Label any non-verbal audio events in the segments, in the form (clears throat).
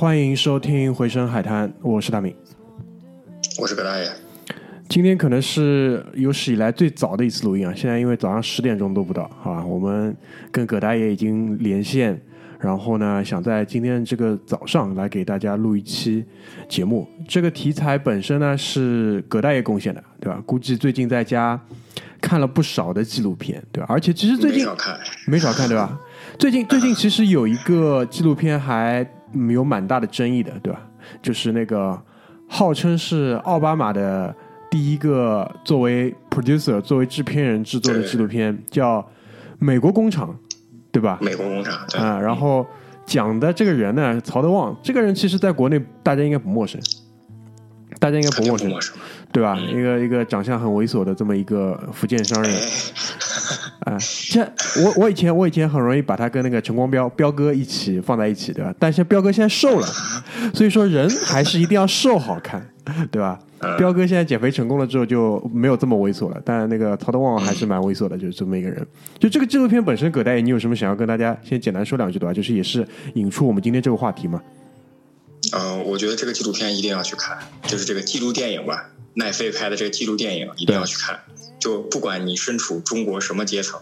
欢迎收听《回声海滩》，我是大明。我是葛大爷，今天可能是有史以来最早的一次录音啊！现在因为早上十点钟都不到，好吧？我们跟葛大爷已经连线，然后呢，想在今天这个早上来给大家录一期节目。这个题材本身呢是葛大爷贡献的，对吧？估计最近在家看了不少的纪录片，对吧？而且其实最近没少看。没少看，对吧？最近最近其实有一个纪录片还嗯有蛮大的争议的，对吧？就是那个号称是奥巴马的第一个作为 producer 作为制片人制作的纪录片，叫《美国工厂》，对吧？美国工厂，对，啊，然后讲的这个人呢，曹德旺，这个人其实在国内大家应该不陌生，大家应该不陌生，陌生。对吧？一个一个长相很猥琐的这么一个福建商人，哎，啊，这我我以前我以前很容易把他跟那个陈光标彪哥一起放在一起，对吧？但是彪哥现在瘦了，所以说人还是一定要瘦好看，对吧？彪哥现在减肥成功了之后就没有这么猥琐了，但那个曹德旺还是蛮猥琐的，就是这么一个人。就这个纪录片本身，葛大爷，你有什么想要跟大家先简单说两句的吧？就是也是引出我们今天这个话题嘛。嗯，我觉得这个纪录片一定要去看，就是这个记录电影吧，奈飞拍的这个纪录电影一定要去看。就不管你身处中国什么阶层，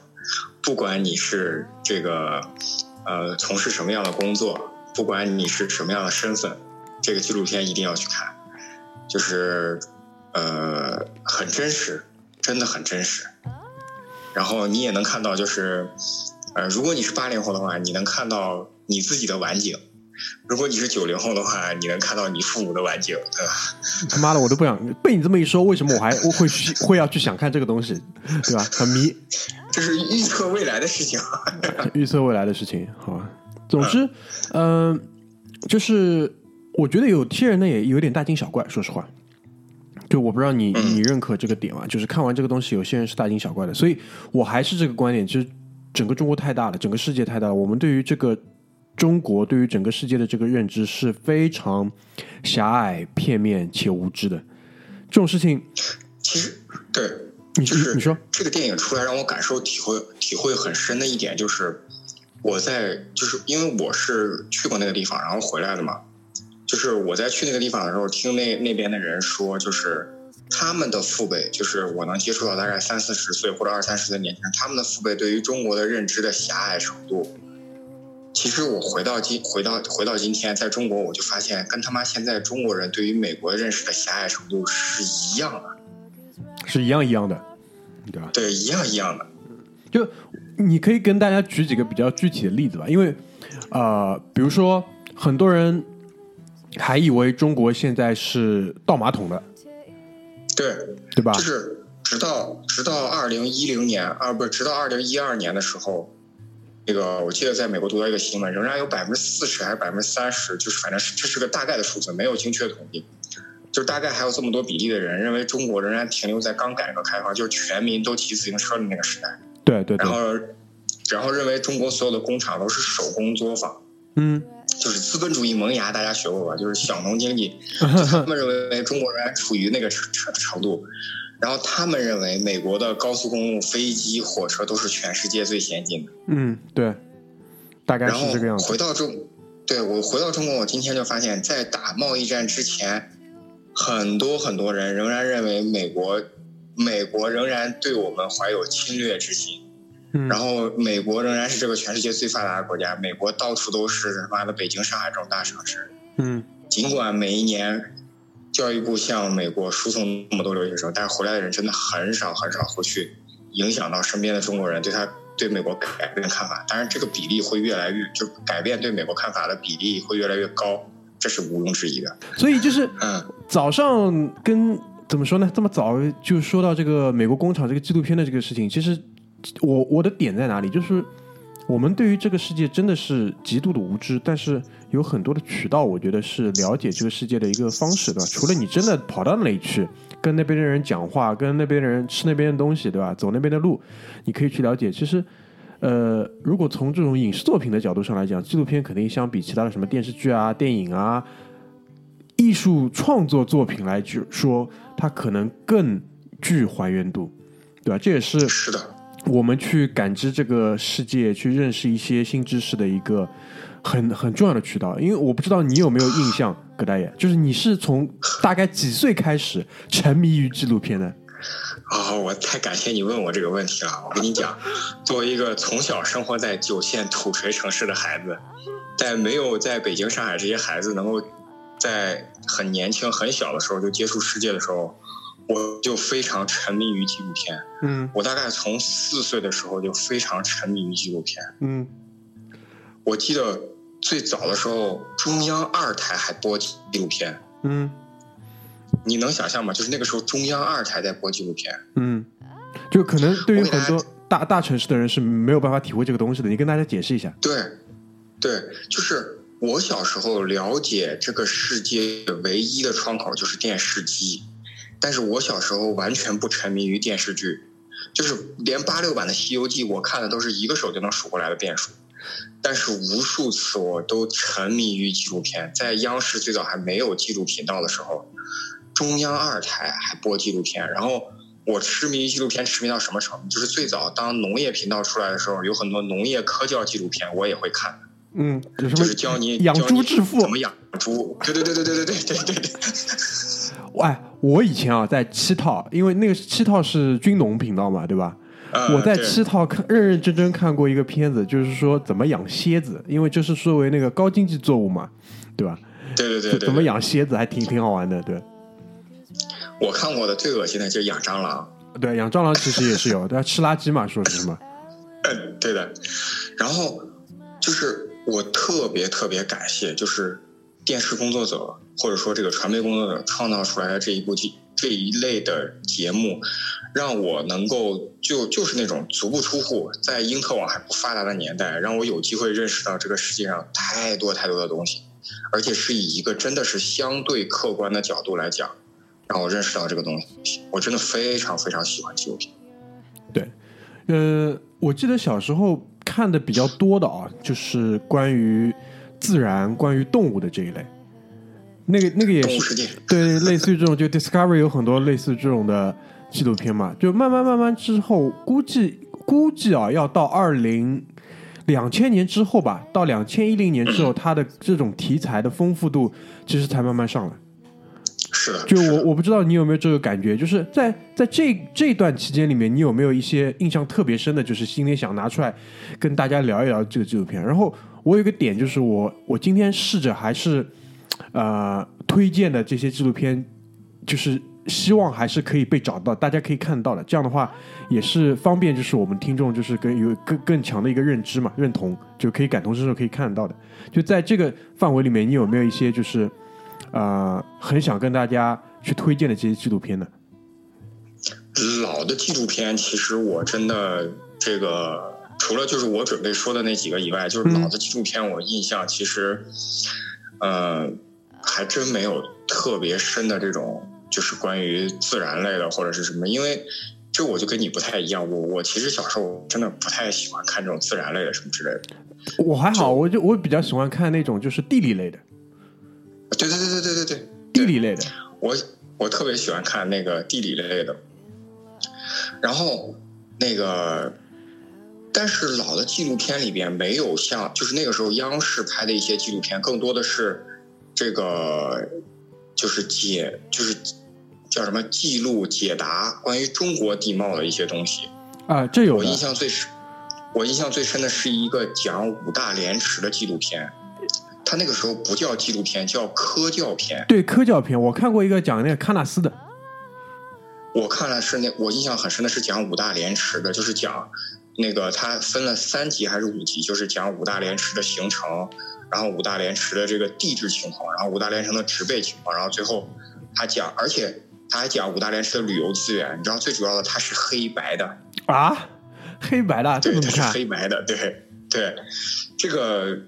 不管你是这个呃从事什么样的工作，不管你是什么样的身份，这个纪录片一定要去看，就是呃很真实，真的很真实。然后你也能看到，就是呃，如果你是八零后的话，你能看到你自己的晚景。如果你是九零后的话，你能看到你父母的晚景，对吧？(laughs) 他妈的，我都不想被你这么一说，为什么我还我会去会要去想看这个东西，对吧？很迷。(laughs) 这是预测未来的事情。(laughs) 预测未来的事情，好吧。总之，嗯、就是我觉得有些人呢也有点大惊小怪，说实话。就我不知道你你认可这个点吗？就是看完这个东西，有些人是大惊小怪的，所以我还是这个观点，就是整个中国太大了，整个世界太大了，我们对于这个中国，对于整个世界的这个认知是非常狭隘、片面且无知的。这种事情，其实，对，你就是你说，这个电影出来让我感受体会体会很深的一点就是，我在就是因为我是去过那个地方，然后回来的嘛，就是我在去那个地方的时候，听那那边的人说，就是他们的父辈，就是我能接触到大概三四十岁或者二三十岁的年轻人，他们的父辈对于中国的认知的狭隘程度。其实我回到今回到回到今天，在中国我就发现，跟他妈现在中国人对于美国认识的狭隘程度是一样的，是一样一样的，对吧？对，一样一样的。就你可以跟大家举几个比较具体的例子吧，因为呃，比如说很多人还以为中国现在是倒马桶的，对，对吧？就是直到直到二零一零年啊，不是直到二零一二年的时候，那个我记得在美国读到一个新闻，仍然有百分之四十还是百分之三十，就是反正是这是个大概的数字，没有精确统计。就是大概还有这么多比例的人认为中国仍然停留在刚改革开放，就是全民都骑自行车的那个时代，对对对然，后然后认为中国所有的工厂都是手工作坊，嗯，就是资本主义萌芽，大家学过吧？就是小农经济，(laughs) 就他们认为中国仍然处于那个程程程度，然后他们认为美国的高速公路、飞机、火车都是全世界最先进的。嗯，对，大概是这个样子回。到中，对我回到中国，我今天就发现，在打贸易战之前，很多很多人仍然认为美国美国仍然对我们怀有侵略之心，嗯，然后美国仍然是这个全世界最发达的国家，美国到处都是他妈的北京、上海这种大城市，嗯尽管每一年教育部向美国输送那么多留学生，但是回来的人真的很少很少会去影响到身边的中国人对他对美国改变看法。当然，这个比例会越来越，就改变对美国看法的比例会越来越高，这是毋庸置疑的。所以就是嗯早上跟怎么说呢？这么早就说到这个美国工厂这个纪录片的这个事情，其实我我的点在哪里？就是我们对于这个世界真的是极度的无知，但是有很多的渠道，我觉得是了解这个世界的一个方式，对吧？除了你真的跑到那里去跟那边的人讲话，跟那边的人吃那边的东西，对吧？走那边的路，你可以去了解。其实。呃，如果从这种影视作品的角度上来讲，纪录片肯定相比其他的什么电视剧啊、电影啊、艺术创作作品来就说，它可能更具还原度，对吧？这也是是的，我们去感知这个世界、去认识一些新知识的一个很很重要的渠道。因为我不知道你有没有印象，葛大爷，就是你是从大概几岁开始沉迷于纪录片的？哦，我太感谢你问我这个问题了。我跟你讲，作为一个从小生活在九线土锤城市的孩子，在没有在北京、上海这些孩子能够在很年轻、很小的时候就接触世界的时候，我就非常沉迷于纪录片。嗯我大概从四岁的时候就非常沉迷于纪录片。嗯我记得最早的时候，中央二台还播纪录片，嗯你能想象吗？就是那个时候中央二台在播纪录片。嗯，就可能对于很多大大城市的人是没有办法体会这个东西的。你跟大家解释一下。对，对，就是我小时候了解这个世界唯一的窗口就是电视机，但是我小时候完全不沉迷于电视剧，就是连八六版的《西游记》我看的都是一个手就能数过来的遍数，但是无数次我都沉迷于纪录片。在央视最早还没有纪录频道的时候，中央二台还播纪录片，然后。我痴迷于纪录片，痴迷到什么程度？就是最早当农业频道出来的时候，有很多农业科教纪录片，我也会看。嗯，就是教你养猪致富怎么养猪？对对对对对对对对对对。(laughs) 哎，我以前啊在七套，因为那个七套是军农频道嘛，对吧？呃我在对七套看认认真真看过一个片子，就是说怎么养蝎子，因为这是作为那个高经济作物嘛，对吧？对对对对，怎么？养蝎子还挺挺好玩的，对。我看过的最恶心的就是养蟑螂。对，养蟑螂其实也是有，对吧？吃垃圾嘛，说是什么？嗯，对的。然后就是我特别特别感谢，就是电视工作者或者说这个传媒工作者创造出来的这一部节这一类的节目，让我能够就就是那种足不出户，在因特网还不发达的年代，让我有机会认识到这个世界上太多太多的东西，而且是以一个真的是相对客观的角度来讲，让我认识到这个东西。我真的非常非常喜欢纪录片。对，呃，我记得小时候看的比较多的啊，就是关于自然、关于动物的这一类。那个那个也是对，类似于这种，就 Discovery 有很多类似这种的纪录片嘛。就慢慢慢慢之后，估计估计啊，要到二零两千年之后吧，到两千一零年之后，它的这种题材的丰富度其实才慢慢上来。是的，就我我不知道你有没有这个感觉，就是在在这这段期间里面，你有没有一些印象特别深的，就是今天想拿出来跟大家聊一聊这个纪录片。然后我有一个点，就是我我今天试着还是呃推荐的这些纪录片，就是希望还是可以被找到，大家可以看到的。这样的话也是方便，就是我们听众就是跟有更更强的一个认知嘛，认同就可以感同身受，可以看到的。就在这个范围里面，你有没有一些就是？呃，很想跟大家去推荐的这些纪录片呢？老的纪录片，其实我真的这个除了就是我准备说的那几个以外，就是老的纪录片，我印象其实，呃，还真没有特别深的这种，就是关于自然类的或者是什么，因为这我就跟你不太一样，我我其实小时候真的不太喜欢看这种自然类的什么之类的。我还好，我就我比较喜欢看那种就是地理类的，对对对对对对对，地理类的。我我特别喜欢看那个地理类的，然后那个，但是老的纪录片里边没有像，就是那个时候央视拍的一些纪录片，更多的是这个就是解，就是叫什么记录解答关于中国地貌的一些东西。啊，这有我印，象最深，我印象最深的是一个讲五大连池的纪录片，他那个时候不叫纪录片，叫科教片。对科教片，我看过一个讲那个喀纳斯的，我看了是那，我印象很深的是讲五大连池的，就是讲那个它分了三集还是五集，就是讲五大连池的形成，然后五大连池的这个地质情况，然后五大连城的植被情况，然后最后他讲，而且他还讲五大连池的旅游资源，你知道最主要的它是黑白的，啊，黑白的，(laughs) 对，它是？黑白的，对对，这个。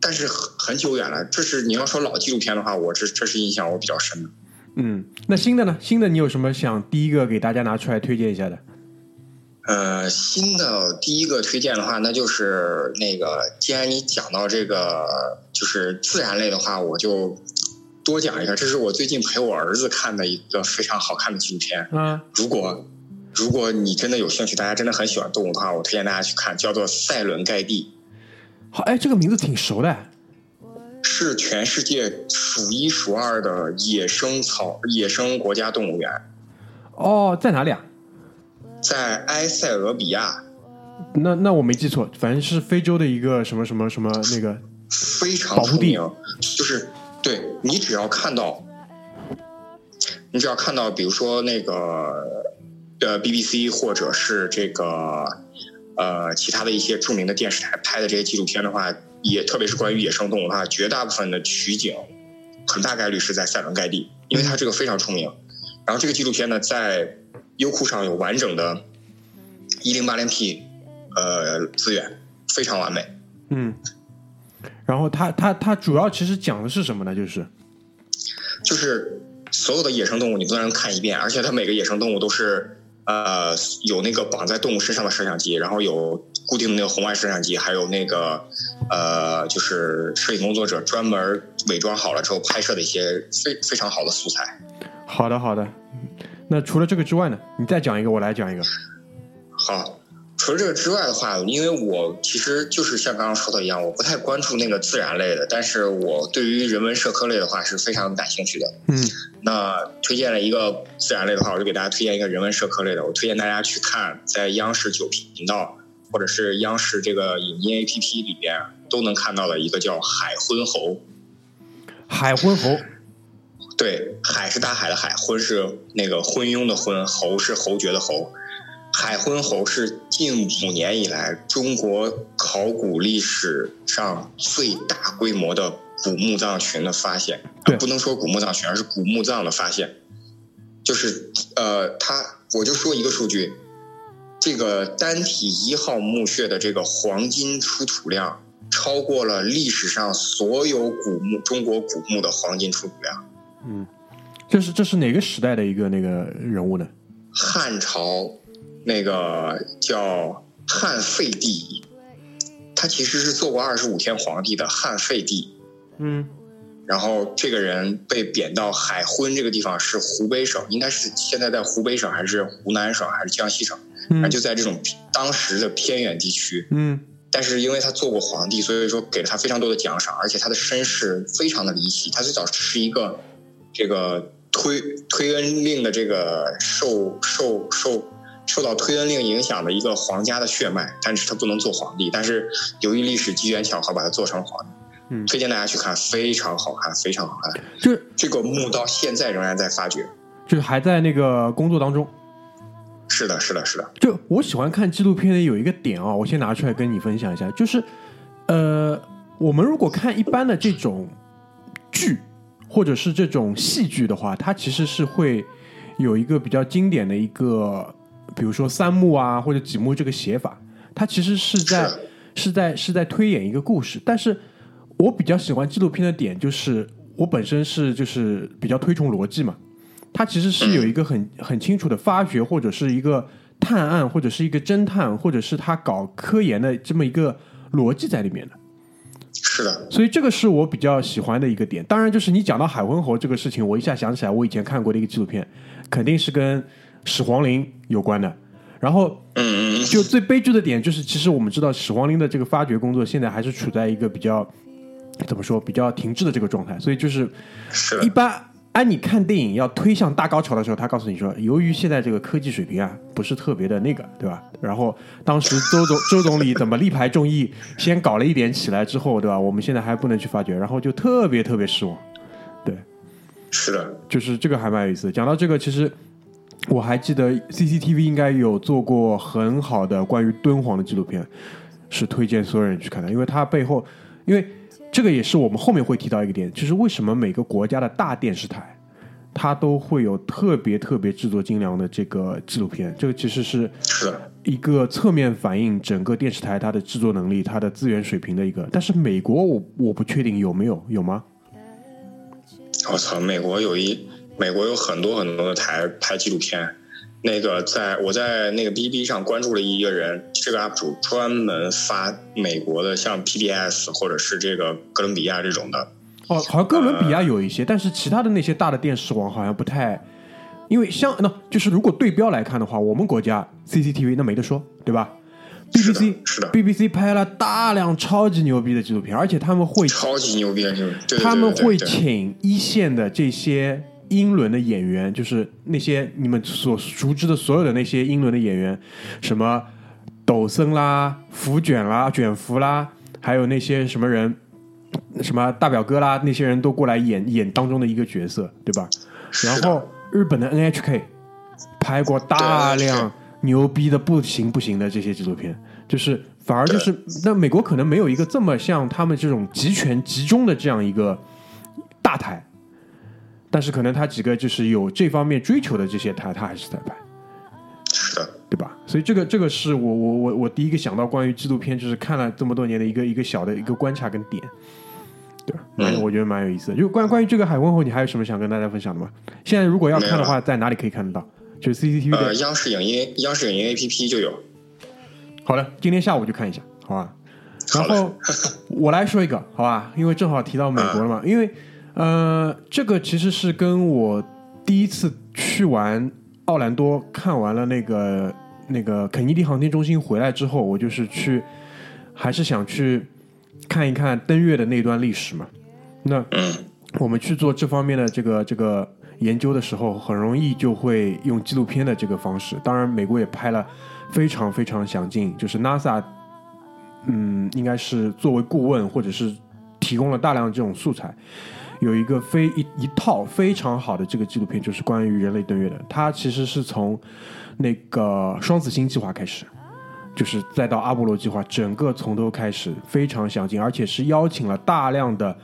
但是很很久远了，这是你要说老纪录片的话，我这这是印象我比较深的。嗯，那新的呢？新的你有什么想第一个给大家拿出来推荐一下的？呃，新的第一个推荐的话，那就是那个，既然你讲到这个就是自然类的话，我就多讲一下。这是我最近陪我儿子看的一个非常好看的纪录片。嗯，如果如果你真的有兴趣，大家真的很喜欢动物的话，我推荐大家去看，叫做《塞伦盖蒂好，哎，这个名字挺熟的，》，是全世界数一数二的野生草野生国家动物园，哦，在哪里啊？在埃塞俄比亚。那那我没记错，反正是非洲的一个什么什么什么那个，非常出名，就是对你只要看到，你只要看到，比如说那个呃 BBC 或者是这个呃其他的一些著名的电视台拍的这些纪录片的话，也特别是关于野生动物的话，绝大部分的取景很大概率是在塞伦盖蒂，因为它这个非常出名。然后这个纪录片呢，在优酷上有完整的一零八零 P 呃资源，非常完美。嗯。然后它它它主要其实讲的是什么呢？就是就是所有的野生动物你都能看一遍，而且它每个野生动物都是呃有那个绑在动物身上的摄像机，然后有固定的那个红外摄像机，还有那个呃就是摄影工作者专门伪装好了之后拍摄的一些非非常好的素材。好的好的。那除了这个之外呢？你再讲一个，我来讲一个。好，除了这个之外的话，因为我其实就是像刚刚说的一样，我不太关注那个自然类的，但是我对于人文社科类的话是非常感兴趣的。嗯那推荐了一个自然类的话，我就给大家推荐一个人文社科类的。我推荐大家去看，在央视九频道或者是央视这个影音 APP 里边都能看到的一个叫海昏侯。海昏侯。对，海是大海的海，昏是那个昏庸的昏，侯是侯爵的侯。海昏侯是近五年以来中国考古历史上最大规模的古墓葬群的发现。对不能说古墓葬群，而是古墓葬的发现。就是呃，他我就说一个数据，这个单体一号墓穴的这个黄金出土量超过了历史上所有古墓中国古墓的黄金出土量。嗯，这是这是哪个时代的一个那个人物呢？汉朝那个叫汉废帝，他其实是做过二十五天皇帝的汉废帝。嗯然后这个人被贬到海昏这个地方，是湖北省，应该是现在在湖北省还是湖南省还是江西省，反正嗯就在这种当时的偏远地区。嗯但是因为他做过皇帝，所以说给了他非常多的奖赏，而且他的身世非常的离奇。他最早是一个这个推推恩令的这个受受受受到推恩令影响的一个皇家的血脉，但是他不能做皇帝。但是由于历史机缘巧合，把他做成了皇帝。嗯推荐大家去看，非常好看，非常好看。就是这个墓到现在仍然在发掘。就是还在那个工作当中。是的，是的，是的。就我喜欢看纪录片的有一个点啊，我先拿出来跟你分享一下，就是呃，我们如果看一般的这种剧或者是这种戏剧的话，它其实是会有一个比较经典的一个，比如说三幕啊或者几幕这个写法，它其实是在是是在是在推演一个故事。但是我比较喜欢纪录片的点就是，我本身是就是比较推崇逻辑嘛，它其实是有一个很很清楚的发掘，或者是一个探案，或者是一个侦探，或者是他搞科研的这么一个逻辑在里面的。是的，所以这个是我比较喜欢的一个点。当然，就是你讲到海昏侯这个事情，我一下想起来我以前看过的一个纪录片，肯定是跟始皇陵有关的。然后就最悲剧的点就是，其实我们知道始皇陵的这个发掘工作现在还是处在一个比较怎么说比较停滞的这个状态，所以就是是，一般安妮看电影要推向大高潮的时候，他告诉你说，由于现在这个科技水平啊不是特别的那个，对吧？然后当时周总周总理怎么力排众议，先搞了一点起来之后，对吧？我们现在还不能去发掘，然后就特别特别失望。对，是的，就是这个还蛮有意思。讲到这个，其实我还记得 CCTV 应该有做过很好的关于敦煌的纪录片，是推荐所有人去看的，因为它背后，因为这个也是我们后面会提到一个点，就是为什么每个国家的大电视台，它都会有特别特别制作精良的这个纪录片，这个其实是是，一个侧面反映整个电视台它的制作能力、它的资源水平的一个。但是美国我我不确定有没有有吗？我操，美国有一美国有很多很多的台拍纪录片。那个在我在那个 B B 上关注了一个人，这个 UP 主专门发美国的像 P B S 或者是这个哥伦比亚这种的。哦，好像哥伦比亚有一些，但是其他的那些大的电视网好像不太，因为像那就是如果对标来看的话，我们国家 CCTV 那没得说，对吧？BBC 是的 BBC 拍了大量超级牛逼的纪录片，而且他们会超级牛逼的就是，他们会请一线的这些英伦的演员，就是那些你们所熟知的所有的那些英伦的演员，什么抖森啦、福卷啦、卷福啦，还有那些什么人，什么大表哥啦，那些人都过来演演当中的一个角色，对吧？然后日本的 NHK 拍过大量牛逼的不行不行的这些纪录片，就是反而就是那美国可能没有一个这么像他们这种集权集中的这样一个大台，但是可能他几个就是有这方面追求的这些他，他还是在拍。是的，对吧？所以这个这个是我我我我第一个想到关于纪录片，就是看了这么多年的一个一个小的一个观察跟点，对吧？蛮我觉得蛮有意思的。就关关于这个海昏侯，你还有什么想跟大家分享的吗？现在如果要看的话，在哪里可以看得到？就是 CCTV 的。呃，央视影音央视影音 A P P 就有。好的，今天下午就看一下，好吧？然后我来说一个，好吧？因为正好提到美国了嘛，因为呃，这个其实是跟我第一次去完奥兰多看完了那个那个肯尼迪航天中心回来之后，我就是去还是想去看一看登月的那段历史嘛。那我们去做这方面的这个这个研究的时候，很容易就会用纪录片的这个方式。当然，美国也拍了非常非常详尽，就是 NASA，嗯，应该是作为顾问或者是提供了大量这种素材，有一个非一一套非常好的这个纪录片，就是关于人类登月的。它其实是从那个双子星计划开始。就是再到阿波罗计划，整个从头开始非常详尽，而且是邀请了大量的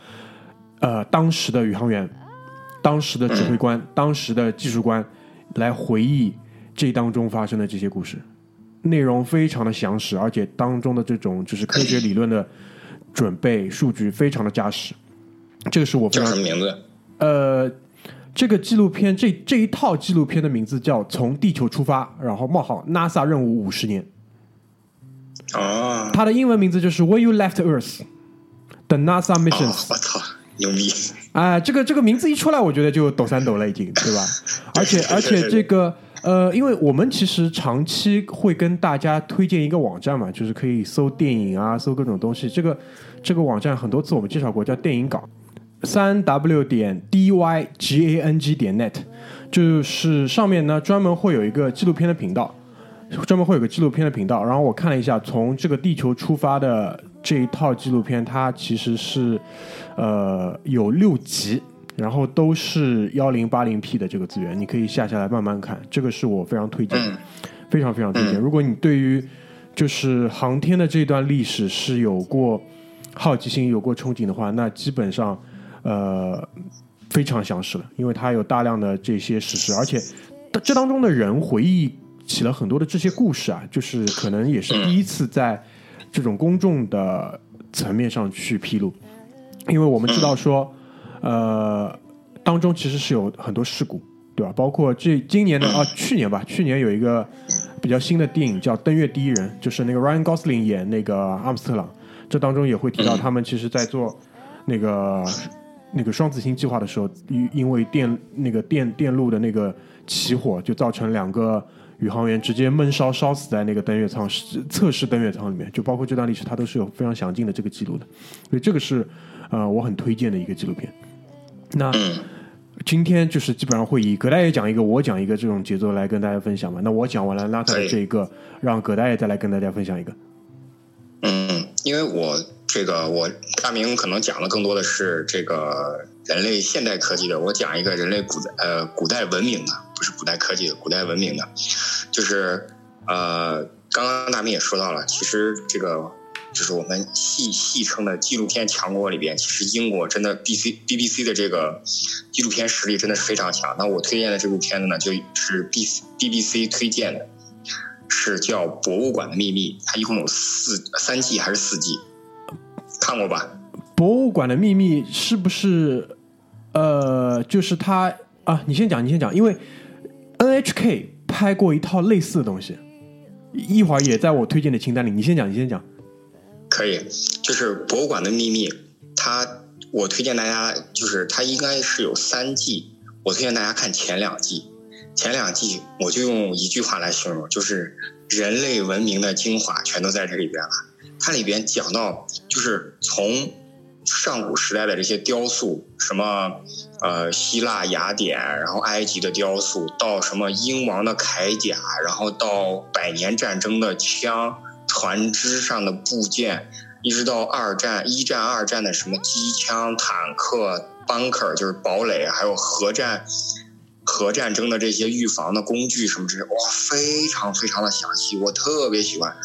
呃当时的宇航员、当时的指挥官、当时的技术官来回忆这当中发生的这些故事，内容非常的详实，而且当中的这种就是科学理论的准备数据非常的扎实。这个是我非叫常什么名字？呃，这个纪录片这这一套纪录片的名字叫《从地球出发》，然后冒号 NASA 任务五十年。哦，它的英文名字就是 When You Left Earth。The NASA 哦 Missions，我操，牛逼！啊、这个这个名字一出来，我觉得就抖三抖了，已经，对吧？(laughs) 而且而且这个呃，因为我们其实长期会跟大家推荐一个网站嘛，就是可以搜电影啊，搜各种东西。这个这个网站很多次我们介绍过，叫电影港，三 w 点 d y g a n g 点 net，就是上面呢专门会有一个纪录片的频道。专门会有个纪录片的频道，然后我看了一下，从这个地球出发的这一套纪录片，它其实是呃有六集，然后都是幺零八零 P 的这个资源，你可以下下来慢慢看，这个是我非常推荐的，非常非常推荐。如果你对于就是航天的这段历史是有过好奇心、有过憧憬的话，那基本上呃非常详实了，因为它有大量的这些史实，而且这当中的人回忆起了很多的这些故事啊，就是可能也是第一次在这种公众的层面上去披露，因为我们知道说，呃，当中其实是有很多事故，对吧？包括这今年的 (clears throat) 啊，去年吧，去年有一个比较新的电影叫《登月第一人》，就是那个 Ryan Gosling 演那个阿姆斯特朗，这当中也会提到他们其实在做那个那个双子星计划的时候，因因为电那个电电路的那个起火，就造成两个宇航员直接闷烧烧死在那个登月舱是测试登月舱里面，就包括这段历史，它都是有非常详尽的这个记录的，所以这个是呃我很推荐的一个纪录片。那 (coughs) 今天就是基本上会以葛大爷讲一个，我讲一个这种节奏来跟大家分享嘛。那我讲完了拉特的这一个，让葛大爷再来跟大家分享一个。嗯，因为我这个我大明可能讲的更多的是这个人类现代科技的，我讲一个人类古呃古代文明的，不是古代科技的，古代文明的，就是呃刚刚大明也说到了，其实这个就是我们戏戏称的纪录片强国里边，其实英国真的 B C B B C 的这个纪录片实力真的是非常强。那我推荐的这部片子呢，就是 B B B C 推荐的。是叫《博物馆的秘密》，它一共有四三季还是四季？看过吧？《博物馆的秘密》是不是？呃，就是它啊，你先讲，你先讲，因为 N H K 拍过一套类似的东西，一会儿也在我推荐的清单里。你先讲，你先讲。可以，就是《博物馆的秘密》，它我推荐大家，就是它应该是有三季，我推荐大家看前两季。前两季我就用一句话来形容，就是人类文明的精华全都在这里边了。它里边讲到，就是从上古时代的这些雕塑，什么呃希腊雅典，然后埃及的雕塑，到什么英王的铠甲，然后到百年战争的枪、船只上的部件，一直到二战、一战、二战的什么机枪、坦克、bunker，就是堡垒，还有核战。核战争的这些预防的工具什么之类，哇，非常非常的详细，我特别喜欢。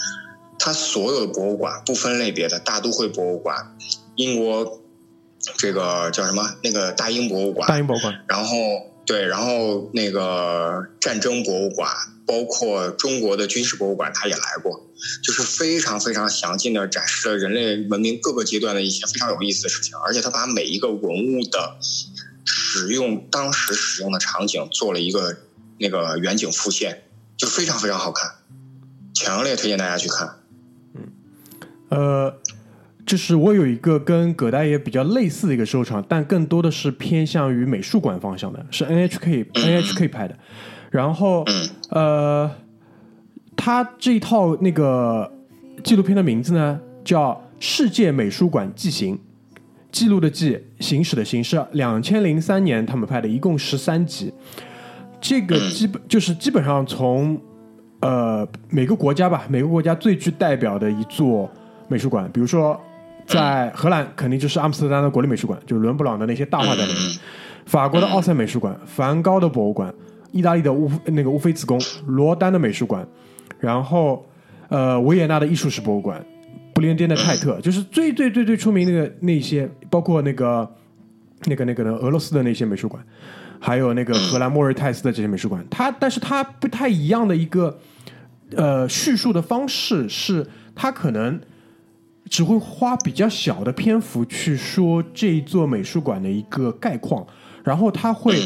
它所有的博物馆不分类别的，大都会博物馆，英国这个叫什么？那个大英博物馆，大英博物馆。然后对，然后那个战争博物馆，包括中国的军事博物馆，他也来过，就是非常非常详尽的展示了人类文明各个阶段的一些非常有意思的事情，而且他把每一个文物的。使用当时使用的场景做了一个那个远景复现，就非常非常好看，强烈推荐大家去看。嗯，呃，就是我有一个跟葛大爷比较类似的一个收藏，但更多的是偏向于美术馆方向的，是 NHK NHK 拍的。然后，呃，他这一套那个纪录片的名字呢，叫《世界美术馆纪行》。记录的记，行驶的行是两千零三年他们拍的，一共十三集。这个基本就是基本上从呃每个国家吧，每个国家最具代表的一座美术馆，比如说在荷兰肯定就是阿姆斯特丹的国立美术馆，就是伦勃朗的那些大画在里面；法国的奥赛美术馆，梵高的博物馆；意大利的乌那个乌菲兹宫，罗丹的美术馆；然后呃维也纳的艺术史博物馆。不列颠的泰特 (laughs) 就是最最最最出名那个那些，包括那个那个那个呢俄罗斯的那些美术馆，还有那个荷兰莫瑞泰斯的这些美术馆。它，但是它不太一样的一个呃叙述的方式是，它可能只会花比较小的篇幅去说这一座美术馆的一个概况，然后他会。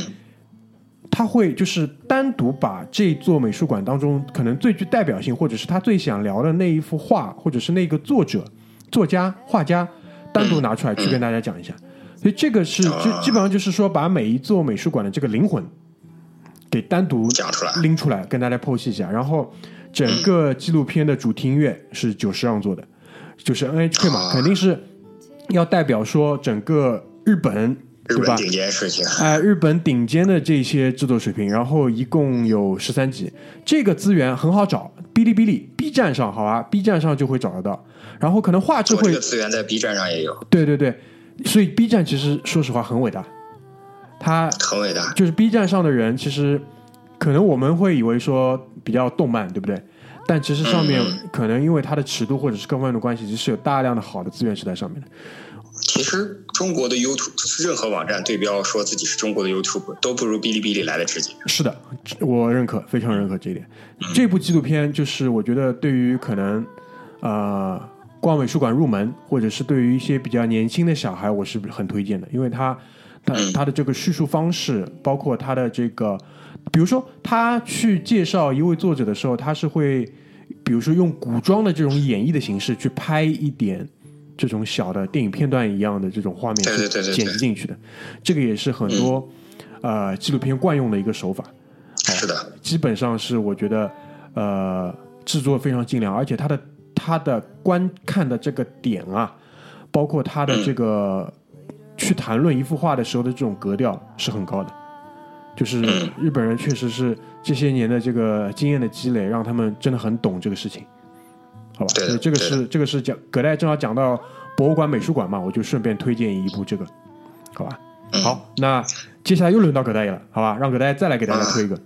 他会就是单独把这座美术馆当中可能最具代表性，或者是他最想聊的那一幅画，或者是那个作者、作家、画家，单独拿出来去跟大家讲一下。所以这个是就基本上就是说，把每一座美术馆的这个灵魂给单独讲出来、拎出来跟大家剖析一下。然后整个纪录片的主题音乐是久石让做的，就是 NHK 嘛，肯定是要代表说整个日本。对吧顶尖水平，哎，日本顶尖的这些制作水平，然后一共有十三集，这个资源很好找，哔哩哔哩、B 站上，好吧，B 站上就会找得到。然后可能画质会，这个资源在 B 站上也有。对对对，所以 B 站其实说实话很伟大，它很伟大。就是 B 站上的人，其实可能我们会以为说比较动漫，对不对？但其实上面可能因为它的尺度或者是各方面的关系，其实有大量的好的资源是在上面的。其实中国的 YouTube 任何网站对标说自己是中国的 YouTube 都不如哔哩哔哩来的直接。是的，我认可，非常认可这一点。这部纪录片就是我觉得对于可能呃逛美术馆入门，或者是对于一些比较年轻的小孩，我是很推荐的，因为他他他的这个叙述方式，包括他的这个，比如说他去介绍一位作者的时候，他是会比如说用古装的这种演绎的形式去拍一点。这种小的电影片段一样的这种画面去剪辑进去的，这个也是很多呃纪录片惯用的一个手法。是的，基本上是我觉得呃制作非常精良，而且它的它的观看的这个点啊，包括它的这个去谈论一幅画的时候的这种格调是很高的。就是嗯日本人确实是这些年的这个经验的积累，让他们真的很懂这个事情，好吧？所以这个是这个是讲葛代正好讲到博物馆、美术馆嘛，我就顺便推荐一部这个，好吧？嗯好，那接下来又轮到葛大爷了，好吧？让葛大爷再来给大家啊推一个，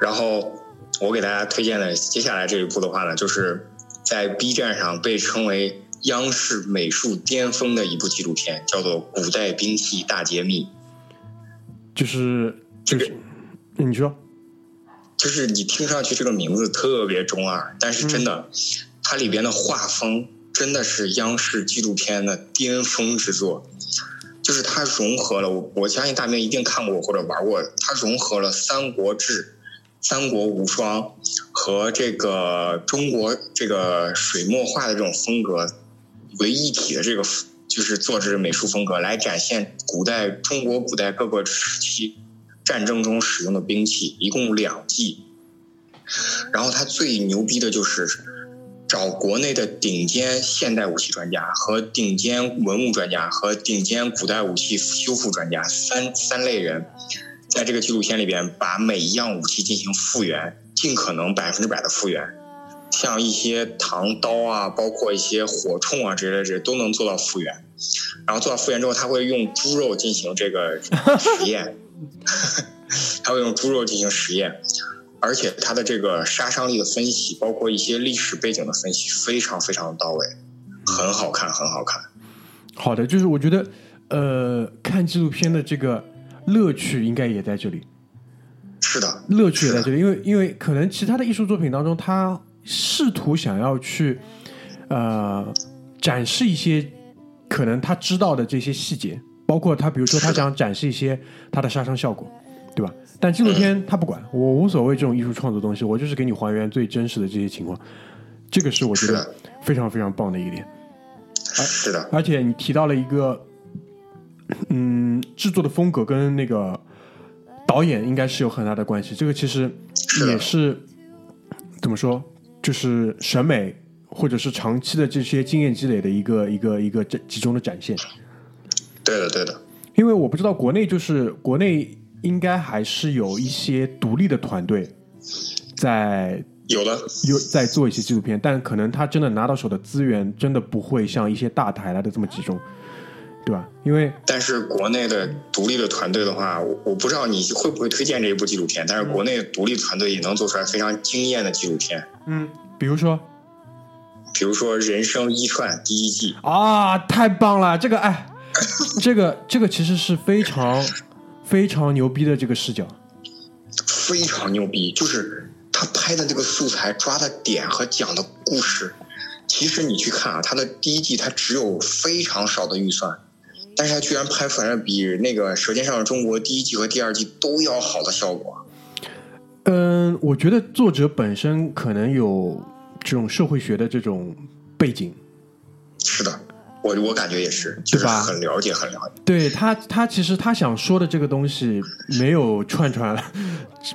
然后我给大家推荐的接下来这一部的话呢，就是在 B 站上被称为央视美术巅峰的一部纪录片，叫做《古代兵器大揭秘》。就是就是，嗯你说，就是你听上去这个名字特别中二，但是真的，它里边的画风真的是央视纪录片的巅峰之作。就是它融合了我，我相信大明一定看过或者玩过，它融合了《三国志》《三国无双》和这个中国这个水墨画的这种风格为一体的这个，就是做这个美术风格来展现古代中国古代各个时期战争中使用的兵器，一共两季。然后他最牛逼的就是找国内的顶尖现代武器专家和顶尖文物专家和顶尖古代武器修复专家三三类人，在这个纪录片里边把每一样武器进行复原，尽可能百分之百的复原。像一些唐刀啊，包括一些火铳啊之类的，这都能做到复原。然后做到复原之后，他会用猪肉进行这个实验，(laughs) 他会用猪肉进行实验，而且他的这个杀伤力的分析，包括一些历史背景的分析，非常非常的到位，很好看，很好看。好的，就是我觉得，呃，看纪录片的这个乐趣应该也在这里。是的，乐趣也在这里，因为因为可能其他的艺术作品当中，他试图想要去呃展示一些可能他知道的这些细节，包括他比如说他想展示一些他的杀伤效果，对吧？但纪录片 (clears throat) 他不管，我无所谓这种艺术创作东西，我就是给你还原最真实的这些情况，这个是我觉得非常非常棒的一点。是的，而且你提到了一个，嗯，制作的风格跟那个导演应该是有很大的关系。这个其实也是怎么说，就是审美或者是长期的这些经验积累的一个一个一个这集中的展现。对的，对的，因为我不知道国内就是国内应该还是有一些独立的团队在有的，有在做一些纪录片，但可能他真的拿到手的资源真的不会像一些大台来的这么集中，对吧？因为但是国内的独立的团队的话，我我不知道你会不会推荐这一部纪录片，但是国内独立团队也能做出来非常惊艳的纪录片，嗯，比如说比如说《人生一串》第一季，啊，太棒了！这个哎，(laughs) 这个这个其实是非常非常牛逼的这个视角。非常牛逼，就是他拍的这个素材抓的点和讲的故事，其实你去看啊，他的第一季他只有非常少的预算，但是他居然拍出来了比那个《舌尖上的中国》第一季和第二季都要好的效果。嗯，我觉得作者本身可能有这种社会学的这种背景，是的，我我感觉也是，就是吧很了解，很了解。对他，他其实他想说的这个东西没有串串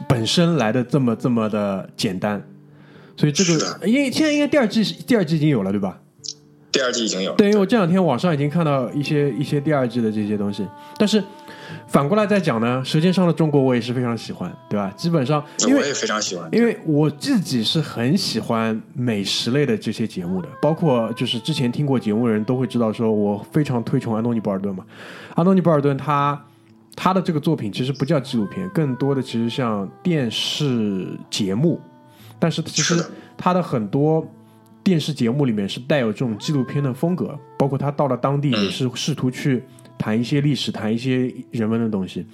本身来的这么这么的简单，所以这个因为现在应该第二季第二季已经有了，对吧？第二季已经有了，对，因为我这两天网上已经看到一些一些第二季的这些东西，但是反过来再讲呢，《舌尖上的中国》我也是非常喜欢，对吧？基本上因为我也非常喜欢。因为我自己是很喜欢美食类的这些节目的，包括就是之前听过节目的人都会知道，说我非常推崇安东尼·博尔顿嘛。安东尼·博尔顿他他的这个作品其实不叫纪录片，更多的其实像电视节目，但是其实他的很多电视节目里面是带有这种纪录片的风格，包括他到了当地也是试图去谈一些历史、谈一些人文的东西，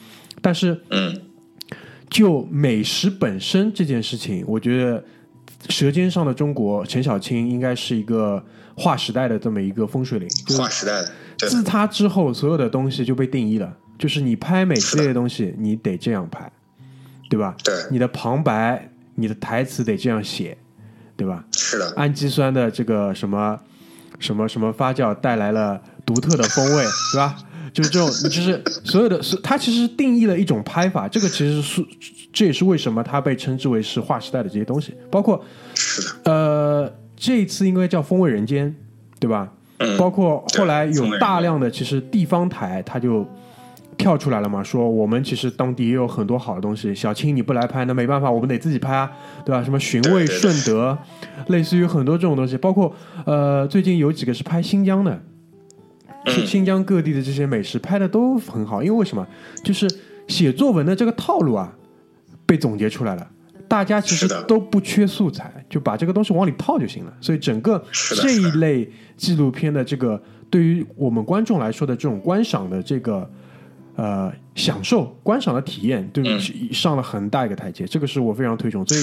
但是。嗯，就美食本身这件事情，我觉得《舌尖上的中国》陈小青应该是一个划时代的这么一个风水岭。就是划时代的，自他之后，所有的东西就被定义了，就是你拍美食类的东西，你得这样拍，对吧？对，你的旁白、你的台词得这样写，对吧？是的，氨基酸的这个什么什么什么发酵带来了独特的风味，对吧？就是这种，就是所有的，是它其实定义了一种拍法，这个其实是这也是为什么它被称之为是划时代的这些东西，包括呃这一次应该叫《风味人间》，对吧？嗯，包括后来有大量的其实地方台，它就跳出来了嘛，说我们其实当地也有很多好的东西。小青你不来拍，那没办法，我们得自己拍啊，对吧？什么寻味顺德，类似于很多这种东西，包括呃，最近有几个是拍新疆的，新新疆各地的这些美食拍的都很好。因为为什么？就是写作文的这个套路啊，被总结出来了。大家其实都不缺素材，就把这个东西往里套就行了。所以整个这一类纪录片的这个，对于我们观众来说的这种观赏的这个呃享受、观赏的体验，对上了很大一个台阶。这个是我非常推崇。所以，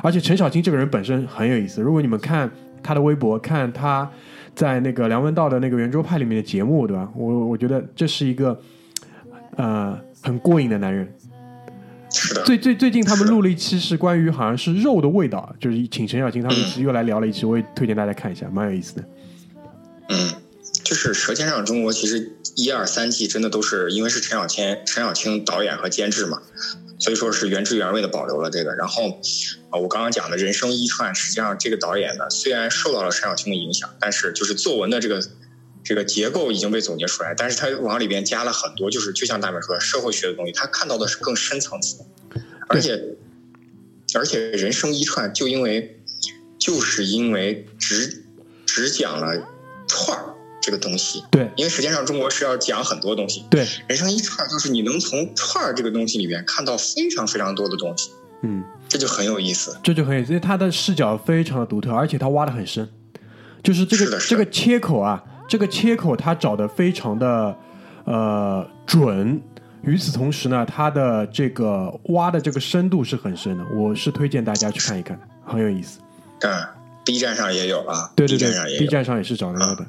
而且陈小青这个人本身很有意思。如果你们看他的微博，看他在那个梁文道的那个圆桌派里面的节目，对吧？我我觉得这是一个呃很过瘾的男人。最最最近他们录了一期是关于好像是肉的味道，就是请陈小青他们又来聊了一期，我也推荐大家看一下，蛮有意思的。嗯，就是《舌尖上的中国》，其实一二三季真的都是因为是陈小青陈小青导演和监制嘛，所以说是原汁原味的保留了这个。然后啊，我刚刚讲的人生一串，实际上这个导演呢，虽然受到了陈小青的影响，但是就是作文的这个。这个结构已经被总结出来，但是他往里边加了很多，就是就像大美说的社会学的东西，他看到的是更深层次，而且而且人生一串，就因为就是因为只只讲了串儿这个东西，对，因为实际上中国是要讲很多东西，对，人生一串就是你能从串儿这个东西里面看到非常非常多的东西，嗯，这就很有意思，这就很有意思，因为他的视角非常的独特，而且他挖的很深，就是这个这个切口啊。这个切口他找的非常的呃准，与此同时呢，他的这个挖的这个深度是很深的，我是推荐大家去看一看，很有意思。嗯，B 站上也有啊，对对对，B 站上也是找得到的。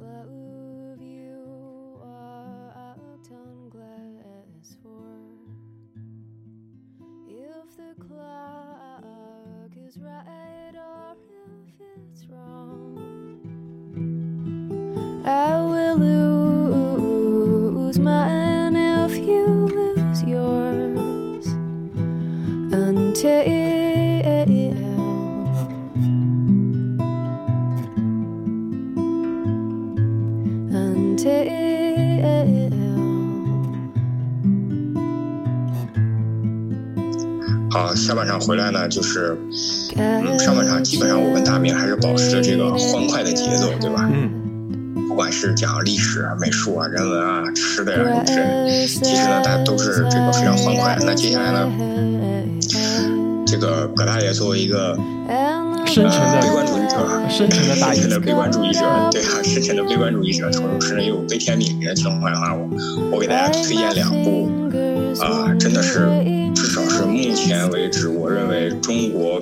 love you walked on glass for. If the clock is right 半场回来呢，就是嗯，上半场基本上我跟大明还是保持着这个欢快的节奏，对吧？嗯。不管是讲历史啊、美术啊、人文啊、吃的呀什么之类，其实呢，大家都是这个非常欢快。那接下来呢，这个葛大爷作为一个深沉的悲观主义者，深沉的大深的悲观主义者，对啊，深沉的悲观主义者，同时呢又有悲天悯人的情怀的话，我我给大家推荐两部啊，真的是前 (laughs) 为止，我认为中国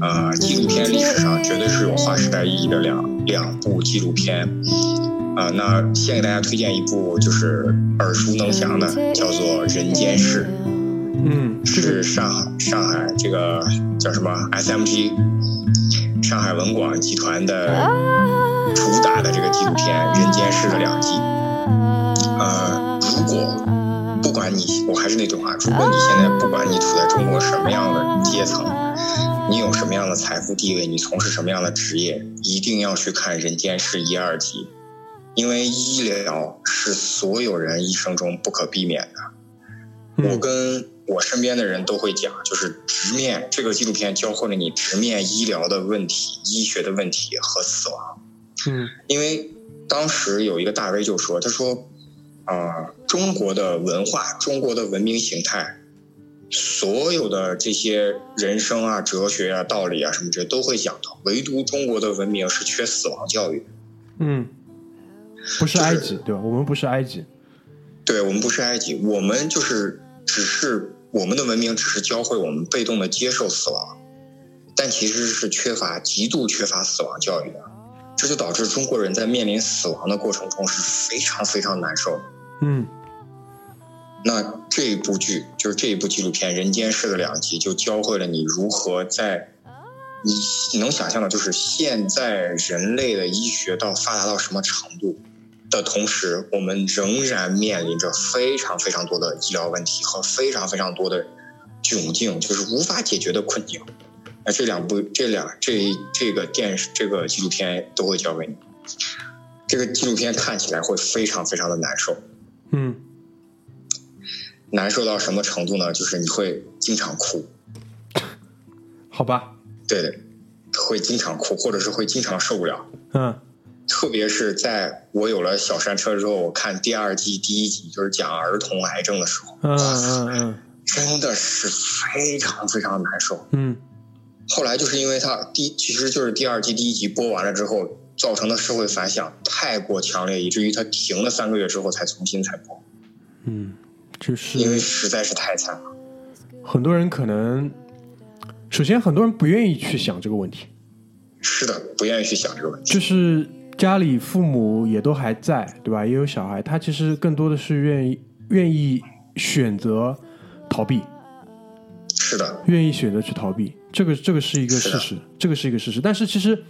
啊纪录片历史上绝对是有划时代意义的两。两部纪录片，啊，那先给大家推荐一部，就是耳熟能详的，叫做《人间世》。嗯，是上海上海这个叫什么 SMG，上海文广集团的主打的这个纪录片《人间世》的两季。我还是那句话，如果你现在不管你处在中国什么样的阶层。你有什么样的财富地位？你从事什么样的职业？一定要去看《人间世》一二集，因为医疗是所有人一生中不可避免的。我跟我身边的人都会讲，就是直面这个纪录片教会了你直面医疗的问题、医学的问题和死亡。嗯，因为当时有一个大 V 就说：“他说，啊，中国的文化、中国的文明形态。”所有的这些人生啊、哲学啊、道理啊什么这都会讲到，唯独中国的文明是缺死亡教育。嗯，不是埃及对吧？我们不是埃及。对我们不是埃及，我们就是只是我们的文明只是教会我们被动的接受死亡，但其实是缺乏极度缺乏死亡教育的，这就导致中国人在面临死亡的过程中是非常非常难受。嗯，那这部剧就是这一部纪录片《人间世》的两集，就教会了你如何在你能想象的，就是现在人类的医学到发达到什么程度。的同时，我们仍然面临着非常非常多的医疗问题和非常非常多的窘境，就是无法解决的困境。那这两部、这两、这这个电视、这个纪录片都会教给你。这个纪录片看起来会非常非常的难受。嗯，难受到什么程度呢？就是你会经常哭。(laughs) 好吧。对的，会经常哭，或者是会经常受不了。嗯。特别是在我有了小山车之后，我看第二季第一集，就是讲儿童癌症的时候，嗯嗯嗯，真的是非常非常难受。嗯，后来就是因为他第，其实就是第二季第一集播完了之后，造成的社会反响太过强烈，以至于他停了三个月之后才重新才播。嗯，就是因为实在是太惨了。很多人可能，首先很多人不愿意去想这个问题。是的，不愿意去想这个问题。就是。家里父母也都还在，对吧？也有小孩，他其实更多的是愿意愿意选择逃避，是的，愿意选择去逃避，这个这个是一个事实，这个是一个事实。但是其实，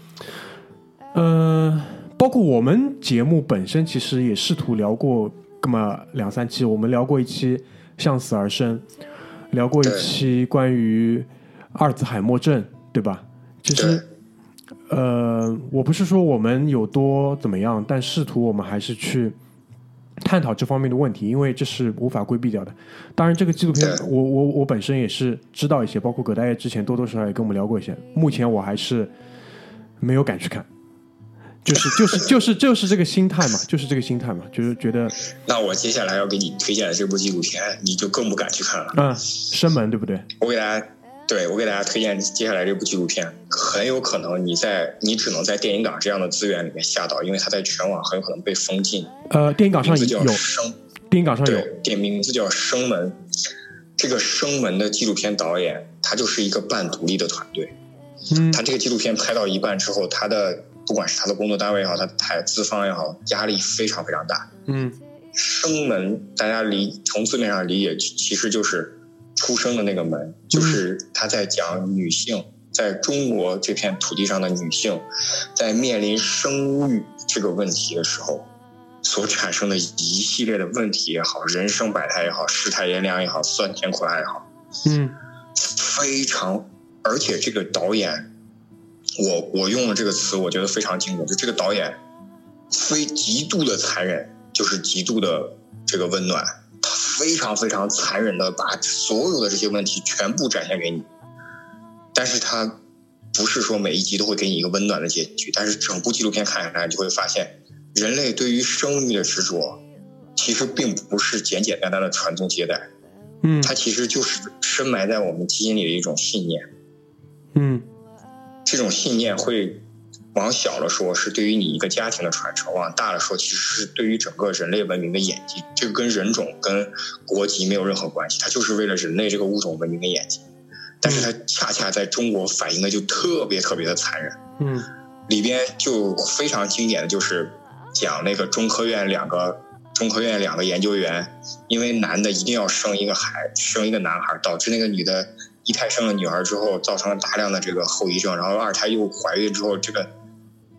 嗯，包括我们节目本身，其实也试图聊过那么两三期，我们聊过一期向死而生，聊过一期关于阿尔兹海默症，对吧？其实。呃，我不是说我们有多怎么样，但试图我们还是去探讨这方面的问题，因为这是无法规避掉的。当然，这个纪录片我我我本身也是知道一些，包括葛大爷之前多多少少也跟我们聊过一些。目前我还是没有敢去看，就是就是就是就是这个心态嘛，就是这个心态嘛，就是觉得。那我接下来要给你推荐的这部纪录片，你就更不敢去看了。嗯，生门对不对？我给大家。对，我给大家推荐接下来这部纪录片，很有可能你在你只能在电影港这样的资源里面下到，因为它在全网很有可能被封禁。呃，电影港上有，生，电影港上有，电名字叫《生门》。这个《生门》的纪录片导演，他就是一个半独立的团队。嗯，他这个纪录片拍到一半之后，他的不管是他的工作单位也好，他台资方也好，压力非常非常大。嗯，《生门》大家理从字面上理解，其实就是。出生的那个门，就是他在讲女性在中国这片土地上的女性，在面临生育这个问题的时候，所产生的一系列的问题也好，人生百态也好，世态炎凉也好，酸甜苦辣也好，嗯，非常，而且这个导演，我我用了这个词，我觉得非常精准，就这个导演，非极度的残忍，就是极度的这个温暖。他非常非常残忍的把所有的这些问题全部展现给你，但是他不是说每一集都会给你一个温暖的结局，但是整部纪录片看下来，你就会发现人类对于生育的执着，其实并不是简简单单的传宗接代，嗯，它其实就是深埋在我们基因里的一种信念，嗯，这种信念会。往小了说是对于你一个家庭的传承，往大了说其实是对于整个人类文明的演进。这个跟人种、跟国籍没有任何关系，它就是为了人类这个物种文明的演进。但是它恰恰在中国反映的就特别特别的残忍。嗯，里边就非常经典的就是讲那个中科院两个中科院两个研究员，因为男的一定要生一个孩生一个男孩，导致那个女的一胎生了女儿之后，造成了大量的这个后遗症，然后二胎又怀孕之后这个。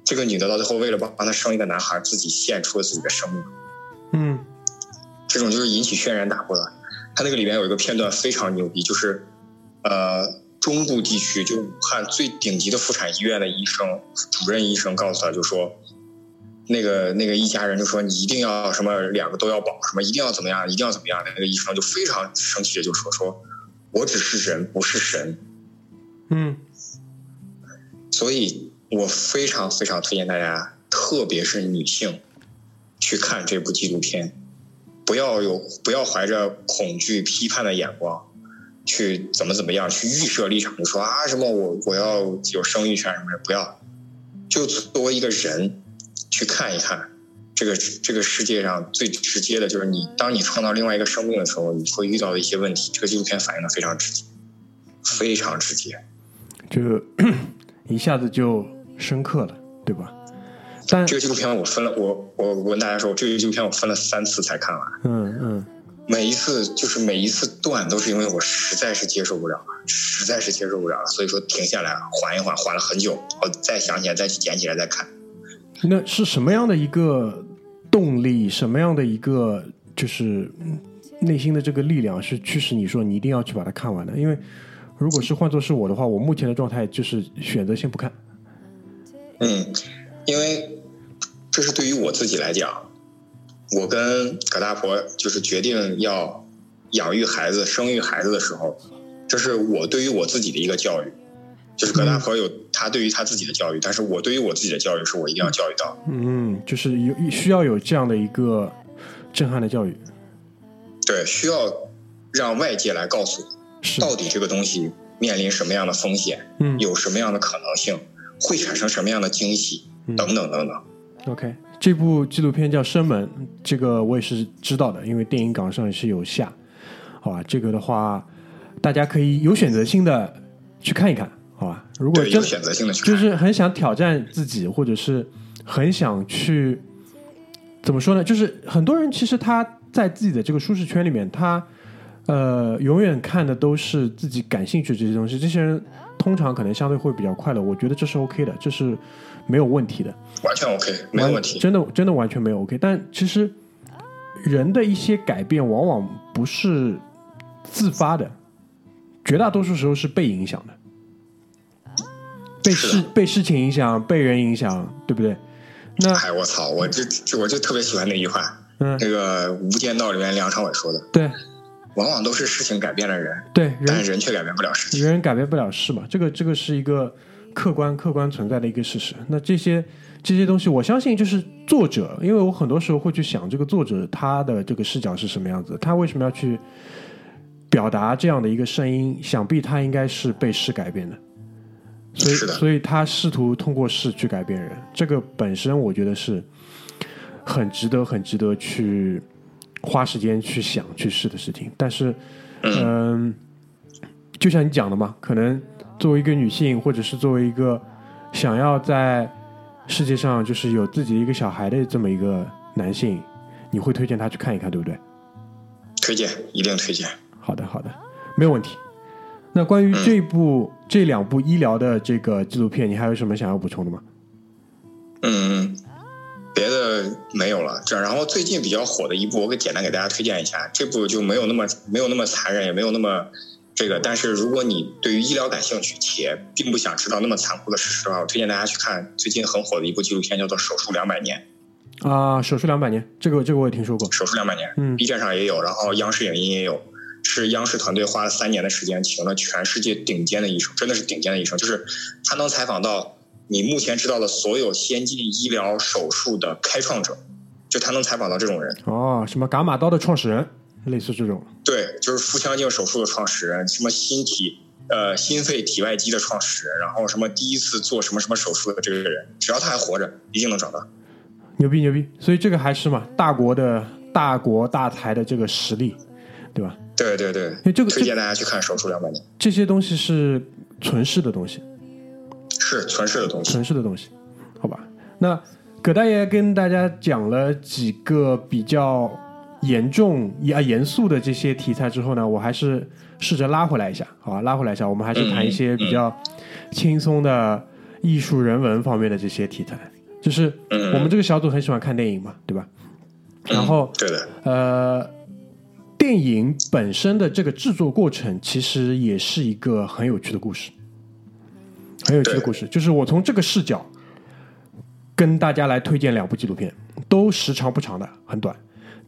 这个女的到最后为了帮帮她生一个男孩，自己献出了自己的生命。嗯，这种就是引起轩然大波的。他那个里面有一个片段非常牛逼，就是呃中部地区就武汉最顶级的妇产医院的医生主任医生告诉他就说，那个那个一家人就说你一定要什么两个都要保，什么一定要怎么样，一定要怎么样。那个医生就非常生气的就说说，我只是人，不是神。嗯，所以。我非常非常推荐大家，特别是女性，去看这部纪录片，不要有不要怀着恐惧批判的眼光去怎么怎么样，去预设立场，就说啊什么我我要有生育权什么的，不要，就作为一个人去看一看这个这个世界上最直接的就是你，当你创造另外一个生命的时候，你会遇到的一些问题。这个纪录片反映的非常直接，非常直接。就 (coughs) 一下子就深刻了，对吧？但这个纪录片我分了，我我我跟大家说，这个纪录片我分了三次才看完。嗯嗯，每一次就是每一次断都是因为我实在是接受不了了，实在是接受不了了，所以说停下来缓一缓，缓了很久，我再想起来再去捡起来再看。那是什么样的一个动力？什么样的一个就是嗯内心的这个力量，是驱使你说你一定要去把它看完的？因为如果是换作是我的话，我目前的状态就是选择先不看。嗯，因为这是对于我自己来讲，我跟葛大婆就是决定要养育孩子、生育孩子的时候，这是我对于我自己的一个教育。就是葛大婆有她对于他自己的教育，但是我对于我自己的教育是我一定要教育到。嗯，就是有需要有这样的一个震撼的教育。对，需要让外界来告诉你，到底这个东西面临什么样的风险，嗯有什么样的可能性，会产生什么样的惊喜，嗯等等等等。OK，这部纪录片叫《生门》，这个我也是知道的，因为电影港上也是有下，好吧？这个的话，大家可以有选择性的去看一看？如果对，真有选择性的去看。就是很想挑战自己，或者是很想去怎么说呢？就是很多人其实他在自己的这个舒适圈里面，他呃永远看的都是自己感兴趣的这些东西。这些人通常可能相对会比较快乐，我觉得这是 OK 的，这是没有问题的。完全 OK，没有问题。真的真的完全没有 OK。但其实人的一些改变往往不是自发的，绝大多数时候是被影响的，被事被事情影响，被人影响，对不对？那哎，我操！我就就我就特别喜欢那句话，嗯，那个《无间道》里面梁朝伟说的，对往往都是事情改变了人，对，但人是人却改变不了事情。人改变不了事嘛，这个这个是一个客观客观存在的一个事实。那这些这些东西，我相信就是作者，因为我很多时候会去想，这个作者他的这个视角是什么样子，他为什么要去表达这样的一个声音？想必他应该是被事改变的，所以所以他试图通过事去改变人，这个本身我觉得是很值得很值得去花时间去想去试的事情。但是，嗯，就像你讲的嘛，可能作为一个女性，或者是作为一个想要在世界上就是有自己的一个小孩的这么一个男性，你会推荐他去看一看，对不对？推荐，一定推荐。好的，好的，没有问题。那关于这部、这两部医疗的这个纪录片，你还有什么想要补充的吗？嗯，别的没有了。这然后最近比较火的一部，我给简单给大家推荐一下。这部就没有那么没有那么残忍，也没有那么这个。但是如果你对于医疗感兴趣，且并不想知道那么残酷的事实的话，我推荐大家去看最近很火的一部纪录片，叫做《手术两百年啊，手术两百年，这个这个我也听说过》。。手术两百年，嗯，B 站上也有，然后央视影音也有。是央视团队花了三年的时间，请了全世界顶尖的医生，真的是顶尖的医生，就是他能采访到你目前知道的所有先进医疗手术的开创者，就他能采访到这种人。哦，什么伽马刀的创始人，类似这种。对，就是腹腔镜手术的创始人，什么心体呃心肺体外机的创始人，然后什么第一次做什么什么手术的这个人，只要他还活着，一定能找到。牛逼牛逼！所以这个还是嘛，大国的大国大才的这个实力，对吧？对对对，因为这个推荐大家去看《手术两百年这些东西是存世的东西，》，是存世的东西。存世的东西，好吧？那葛大爷跟大家讲了几个比较严重啊严肃的这些题材之后呢，我还是试着拉回来一下，好吧？拉回来一下，我们还是谈一些比较轻松的艺术人文方面的这些题材。就是嗯我们这个小组很喜欢看电影嘛，对吧？然后对的，呃，电影本身的这个制作过程其实也是一个很有趣的故事，很有趣的故事。就是我从这个视角跟大家来推荐两部纪录片，都时长不长的，很短。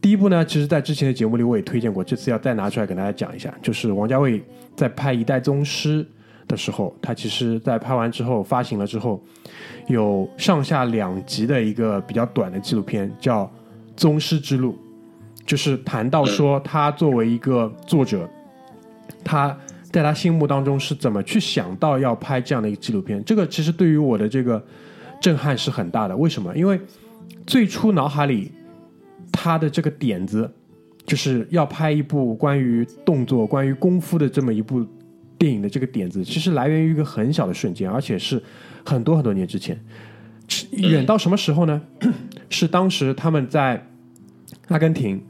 第一部呢，其实在之前的节目里我也推荐过，这次要再拿出来跟大家讲一下，就是王家卫在拍《一代宗师》的时候，他其实在拍完之后发行了之后，有上下两集的一个比较短的纪录片，叫《宗师之路》。就是谈到说他作为一个作者，他在他心目当中是怎么去想到要拍这样的一个纪录片？这个其实对于我的这个震撼是很大的。为什么？因为最初脑海里他的这个点子就是要拍一部关于动作、关于功夫的这么一部电影的这个点子，其实来源于一个很小的瞬间，而且是很多很多年之前。远到什么时候呢？(coughs) 是当时他们在阿根廷，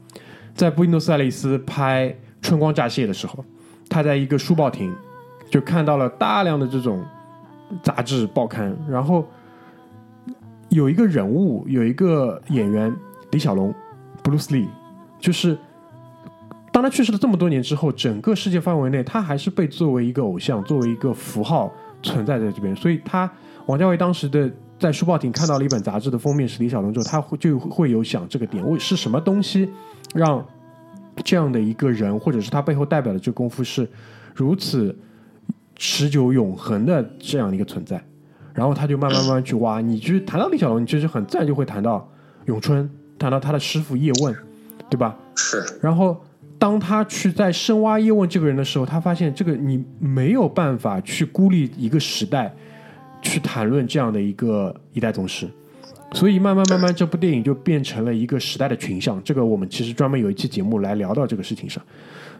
在布宜诺斯艾利斯拍《春光乍泄》的时候，他在一个书报亭就看到了大量的这种杂志报刊，然后有一个人物，有一个演员李小龙，Bruce Lee，就是当他去世了这么多年之后，整个世界范围内，他还是被作为一个偶像，作为一个符号存在在这边。所以，他王家卫当时的在书报亭看到了一本杂志的封面是李小龙之后，他会就会有想这个点，为是什么东西让这样的一个人，或者是他背后代表的这个功夫是如此持久永恒的这样的一个存在。然后他就慢慢慢慢去挖，你就是谈到李小龙，你其实很自然就会谈到咏春，谈到他的师傅叶问，对吧？是，然后当他去在深挖叶问这个人的时候，他发现这个你没有办法去孤立一个时代去谈论这样的一个一代宗师，所以慢慢慢慢这部电影就变成了一个时代的群像。这个我们其实专门有一期节目来聊到这个事情上，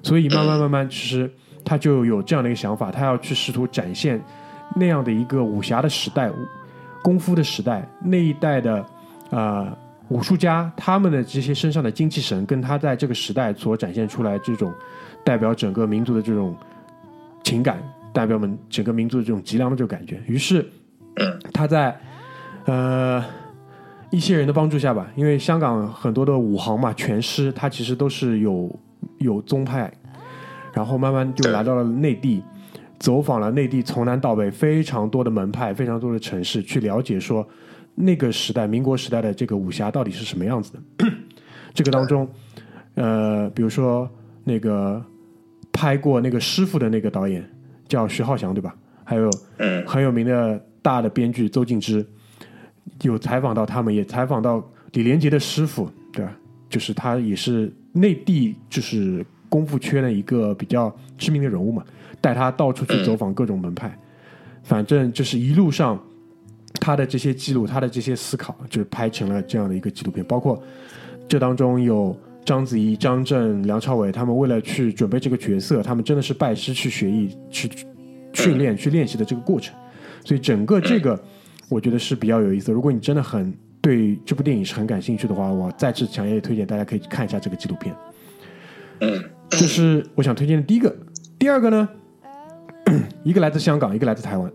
所以慢慢慢慢其实他就有这样的一个想法，他要去试图展现那样的一个武侠的时代、功夫的时代那一代的。呃武术家他们的这些身上的精气神，跟他在这个时代所展现出来这种代表整个民族的这种情感，代表我们整个民族的这种脊梁的这种感觉。于是他在呃一些人的帮助下吧，因为香港很多的武行嘛，拳师他其实都是有有宗派，然后慢慢就来到了内地，走访了内地从南到北非常多的门派，非常多的城市，去了解说。那个时代，民国时代的这个武侠到底是什么样子的？(clears throat) 这个当中，呃，比如说那个拍过那个师傅的那个导演叫徐浩翔，对吧？还有很有名的大的编剧邹静之，有采访到他们，也采访到李连杰的师傅，对吧？就是他也是内地就是功夫圈的一个比较知名的人物嘛，带他到处去走访各种门派，反正就是一路上。他的这些记录，他的这些思考，就是拍成了这样的一个纪录片。包括这当中有章子怡、张震、梁朝伟，他们为了去准备这个角色，他们真的是拜师去学艺、去训练、去练习的这个过程。所以整个这个，我觉得是比较有意思。如果你真的很对这部电影是很感兴趣的话，我再次强烈推荐大家可以看一下这个纪录片。嗯，这是我想推荐的第一个。第二个呢，一个来自香港，一个来自台湾。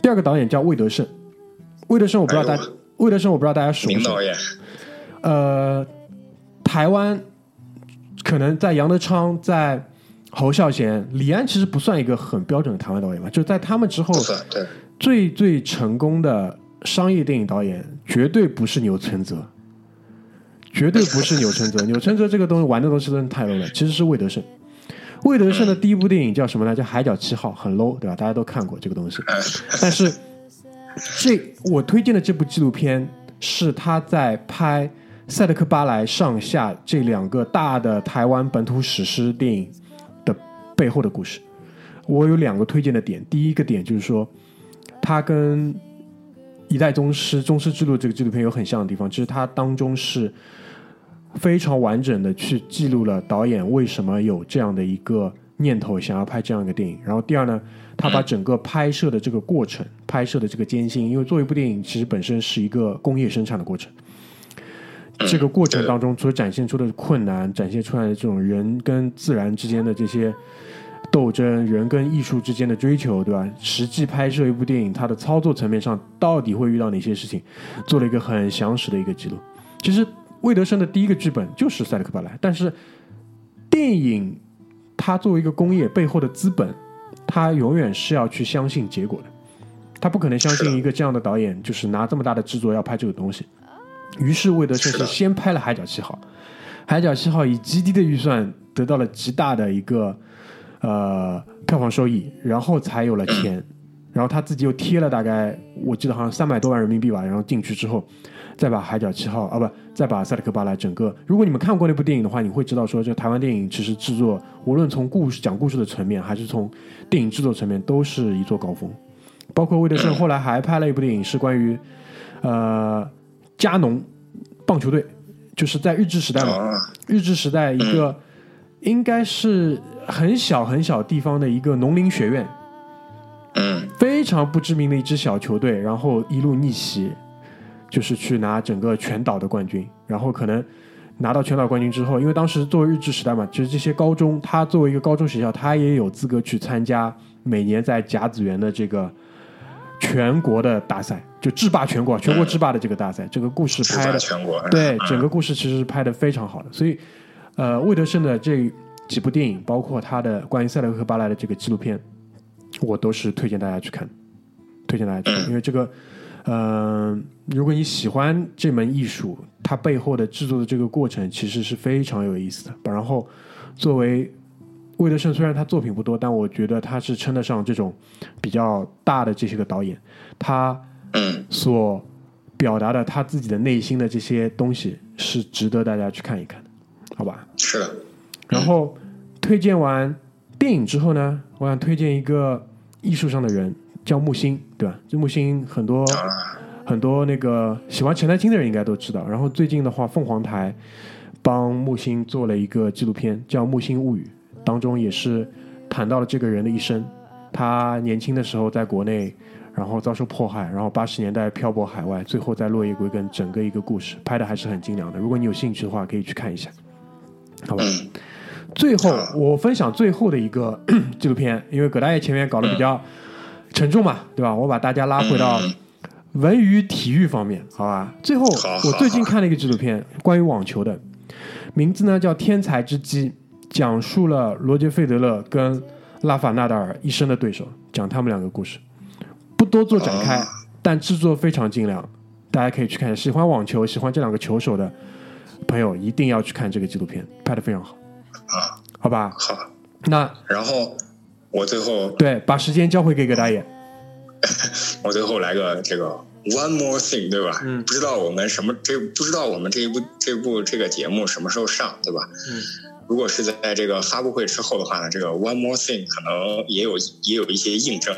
第二个导演叫魏德胜。魏德胜，我不知道大，魏德胜，我不知道大家熟不熟。导演，呃，台湾可能在杨德昌、在侯孝贤、李安，其实不算一个很标准的台湾导演吧。就在他们之后，对最最成功的商业电影导演，绝对不是钮承泽，绝对不是钮承泽。(laughs) 钮承泽这个东西玩的东西真的太 low 了，其实是魏德胜。魏德胜的第一部电影叫什么呢？叫《海角七号》，很 low，对吧？大家都看过这个东西，(laughs) 但是。这我推荐的这部纪录片是他在拍《赛德克巴莱》上下这两个大的台湾本土史诗电影的背后的故事。我有两个推荐的点，第一个点就是说，它跟《一代宗师》《宗师之路》这个纪录片有很像的地方，其实它当中是非常完整的去记录了导演为什么有这样的一个念头，想要拍这样一个电影。然后第二呢？他把整个拍摄的这个过程，拍摄的这个艰辛，因为做一部电影其实本身是一个工业生产的过程，这个过程当中所展现出的困难，展现出来的这种人跟自然之间的这些斗争，人跟艺术之间的追求，对吧？实际拍摄一部电影，它的操作层面上到底会遇到哪些事情，做了一个很详实的一个记录。其实魏德生的第一个剧本就是《赛德克巴莱》，但是电影它作为一个工业背后的资本。它永远是要去相信结果的，他不可能相信一个这样的导演，就是拿这么大的制作要拍这个东西。于是魏德胜是先拍了《海角七号》，《海角七号》以极低的预算得到了极大的一个呃票房收益，然后才有了钱，(clears throat) 然后他自己又贴了大概我记得好像三百多万人民币吧，然后进去之后，再把《海角七号》啊不，再把《赛德克巴莱》整个，如果你们看过那部电影的话，你会知道说，这台湾电影其实制作，无论从故事讲故事的层面，还是从电影制作层面，都是一座高峰。包括魏德胜后来还拍了一部电影，是关于呃加农棒球队，就是在日治时代嘛，啊，日治时代一个应该是很小很小地方的一个农林学院，嗯。非常不知名的一支小球队，然后一路逆袭，就是去拿整个全岛的冠军。然后可能拿到全岛冠军之后，因为当时作为日治时代嘛，就是这些高中，他作为一个高中学校，他也有资格去参加每年在甲子园的这个全国的大赛，就制霸全国、全国制霸的这个大赛。这个故事拍的全国，对嗯整个故事其实是拍的非常好的，所以呃，魏德胜的这几部电影，包括他的关于塞勒克巴莱的这个纪录片，我都是推荐大家去看，推荐大家去看，因为这个，呃，如果你喜欢这门艺术，它背后的制作的这个过程其实是非常有意思的。然后，作为魏德胜，虽然他作品不多，但我觉得他是称得上这种比较大的这些个导演，他嗯所表达的他自己的内心的这些东西是值得大家去看一看的，好吧？是的，然后推荐完电影之后呢，我想推荐一个艺术上的人，叫木星，对吧？这木星很多啊很多那个喜欢陈丹青的人应该都知道。然后最近的话，凤凰台帮木星做了一个纪录片，叫《木星物语》，当中也是谈到了这个人的一生。他年轻的时候在国内，然后遭受迫害，然后八十年代漂泊海外，最后在落叶归根，整个一个故事拍的还是很精良的。如果你有兴趣的话，可以去看一下，好吧？嗯最后，我分享最后的一个 (clears throat) 纪录片，因为葛大爷前面搞得比较沉重嘛，对吧？我把大家拉回到嗯文娱体育方面，好吧？最后，我最近看了一个纪录片，关于网球的，名字呢叫《天才之击》，讲述了罗杰·费德勒跟拉法纳达尔一生的对手，讲他们两个故事，不多做展开，哦但制作非常精良，大家可以去看。喜欢网球、喜欢这两个球手的朋友，一定要去看这个纪录片，拍的非常好，啊好吧？好，那然后我最后对，把时间交回给葛大爷。(laughs) 我最后来个这个 one more thing，对吧？嗯不知道我们什么这不知道我们这一部这部这个节目什么时候上，对吧？嗯。如果是在这个发布会之后的话呢，这个 one more thing 可能也有也有一些印证。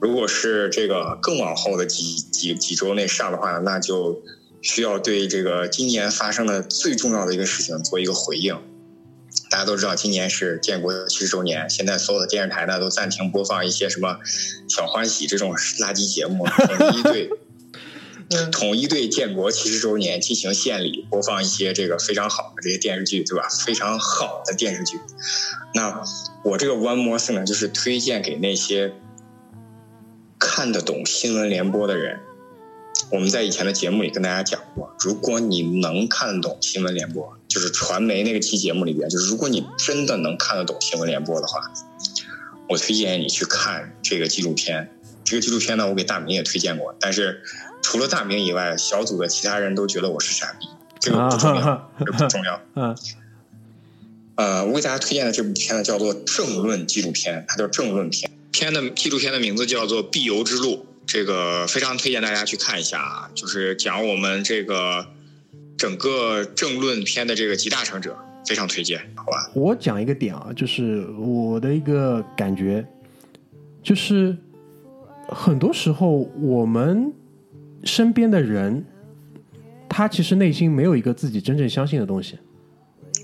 如果是这个更往后的几几几周内上的话，那就需要对这个今年发生的最重要的一个事情做一个回应。大家都知道，今年是建国七十周年，现在所有的电视台呢都暂停播放一些什么小欢喜这种垃圾节目，一对统一对建国七十周年进行献礼，播放一些这个非常好的这些电视剧，对吧？非常好的电视剧。那我这个 One More Thing 呢，就是推荐给那些看得懂新闻联播的人。我们在以前的节目里跟大家讲过，如果你能看得懂新闻联播，就是传媒那个期节目里边，就是如果你真的能看得懂新闻联播的话，我推荐你去看这个纪录片。这个纪录片呢，我给大明也推荐过，但是除了大明以外，小组的其他人都觉得我是傻逼，这个不重要，啊这个不重要。(laughs) 嗯呃，我给大家推荐的这部片呢，叫做政论纪录片，它叫政论片。片的纪录片的名字叫做《必由之路》，这个非常推荐大家去看一下啊，就是讲我们这个整个政论片的这个集大成者，非常推荐，好吧？我讲一个点啊，就是我的一个感觉，就是很多时候我们身边的人，他其实内心没有一个自己真正相信的东西，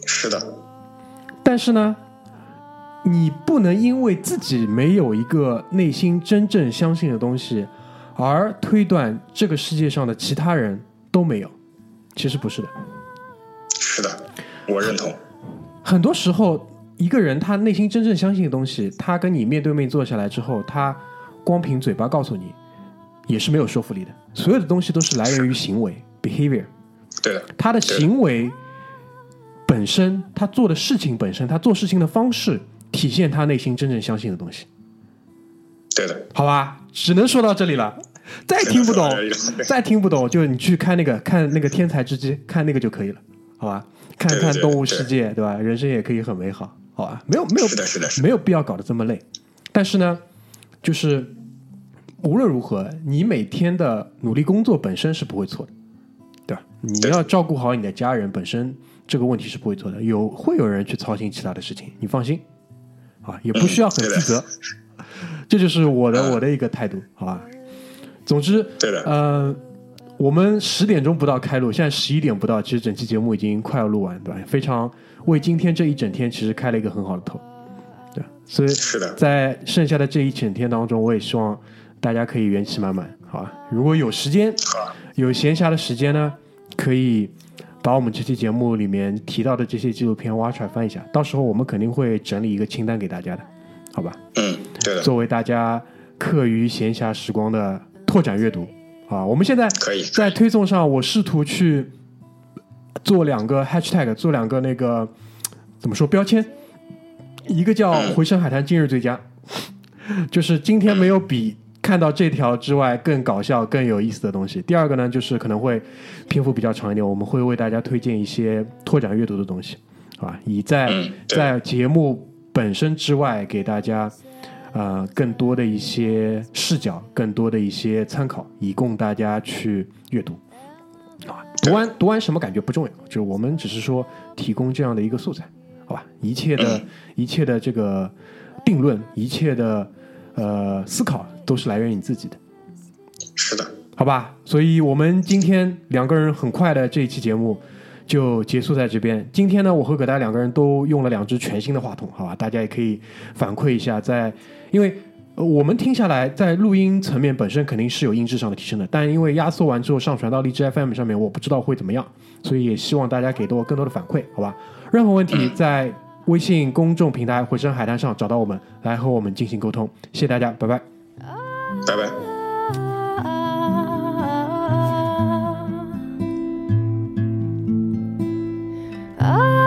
是的，但是呢，你不能因为自己没有一个内心真正相信的东西，而推断这个世界上的其他人都没有。其实不是的，是的，我认同。很多时候，一个人他内心真正相信的东西，他跟你面对面坐下来之后，他光凭嘴巴告诉你，也是没有说服力的。所有的东西都是来源于行为 （behavior），对的，他的行为本身，他做的事情本身，他做事情的方式，体现他内心真正相信的东西。对的，好吧，只能说到这里了。再听不懂再听不懂，就你去看那个看那个天才之击，看那个就可以了，好吧？看看动物世界，对吧？人生也可以很美好，好吧？没有没有是的是的没有必要搞得这么累。但是呢，就是无论如何，你每天的努力工作本身是不会错的，对吧？你要照顾好你的家人，本身这个问题是不会错的。有会有人去操心其他的事情，你放心啊，也不需要很自责。(laughs) 这就是我的我的一个态度，好吧？总之，对的，呃，我们十点钟不到开录，现在十一点不到，其实整期节目已经快要录完，对吧？非常为今天这一整天其实开了一个很好的头，对，所以是的，在剩下的这一整天当中，我也希望大家可以元气满满，好吧？如果有时间，有闲暇的时间呢，可以把我们这期节目里面提到的这些纪录片挖出来翻一下，到时候我们肯定会整理一个清单给大家的，好吧？嗯，对的，作为大家课余闲暇时光的拓展阅读啊，我们现在可以，在推送上，我试图去做两个 hashtag，做两个那个怎么说标签，一个叫“回声海滩今日最佳”，就是今天没有比看到这条之外更搞笑、更有意思的东西。第二个呢，就是可能会篇幅比较长一点，我们会为大家推荐一些拓展阅读的东西，啊，以在在节目本身之外给大家。呃，更多的一些视角，更多的一些参考，以供大家去阅读。啊，读完读完什么感觉不重要，就是我们只是说提供这样的一个素材，好吧？一切的、一切的这个定论，一切的呃思考，都是来源于你自己的，是的，好吧？所以我们今天两个人很快的这一期节目就结束在这边。今天呢，我和葛大两个人都用了两只全新的话筒，好吧？大家也可以反馈一下在，因为。呃我们听下来，在录音层面本身肯定是有音质上的提升的，但因为压缩完之后上传到荔枝 FM 上面，我不知道会怎么样，所以也希望大家给到我更多的反馈，好吧？任何问题在微信公众平台，回声海滩上找到我们，来和我们进行沟通，谢谢大家，拜拜。拜拜。啊。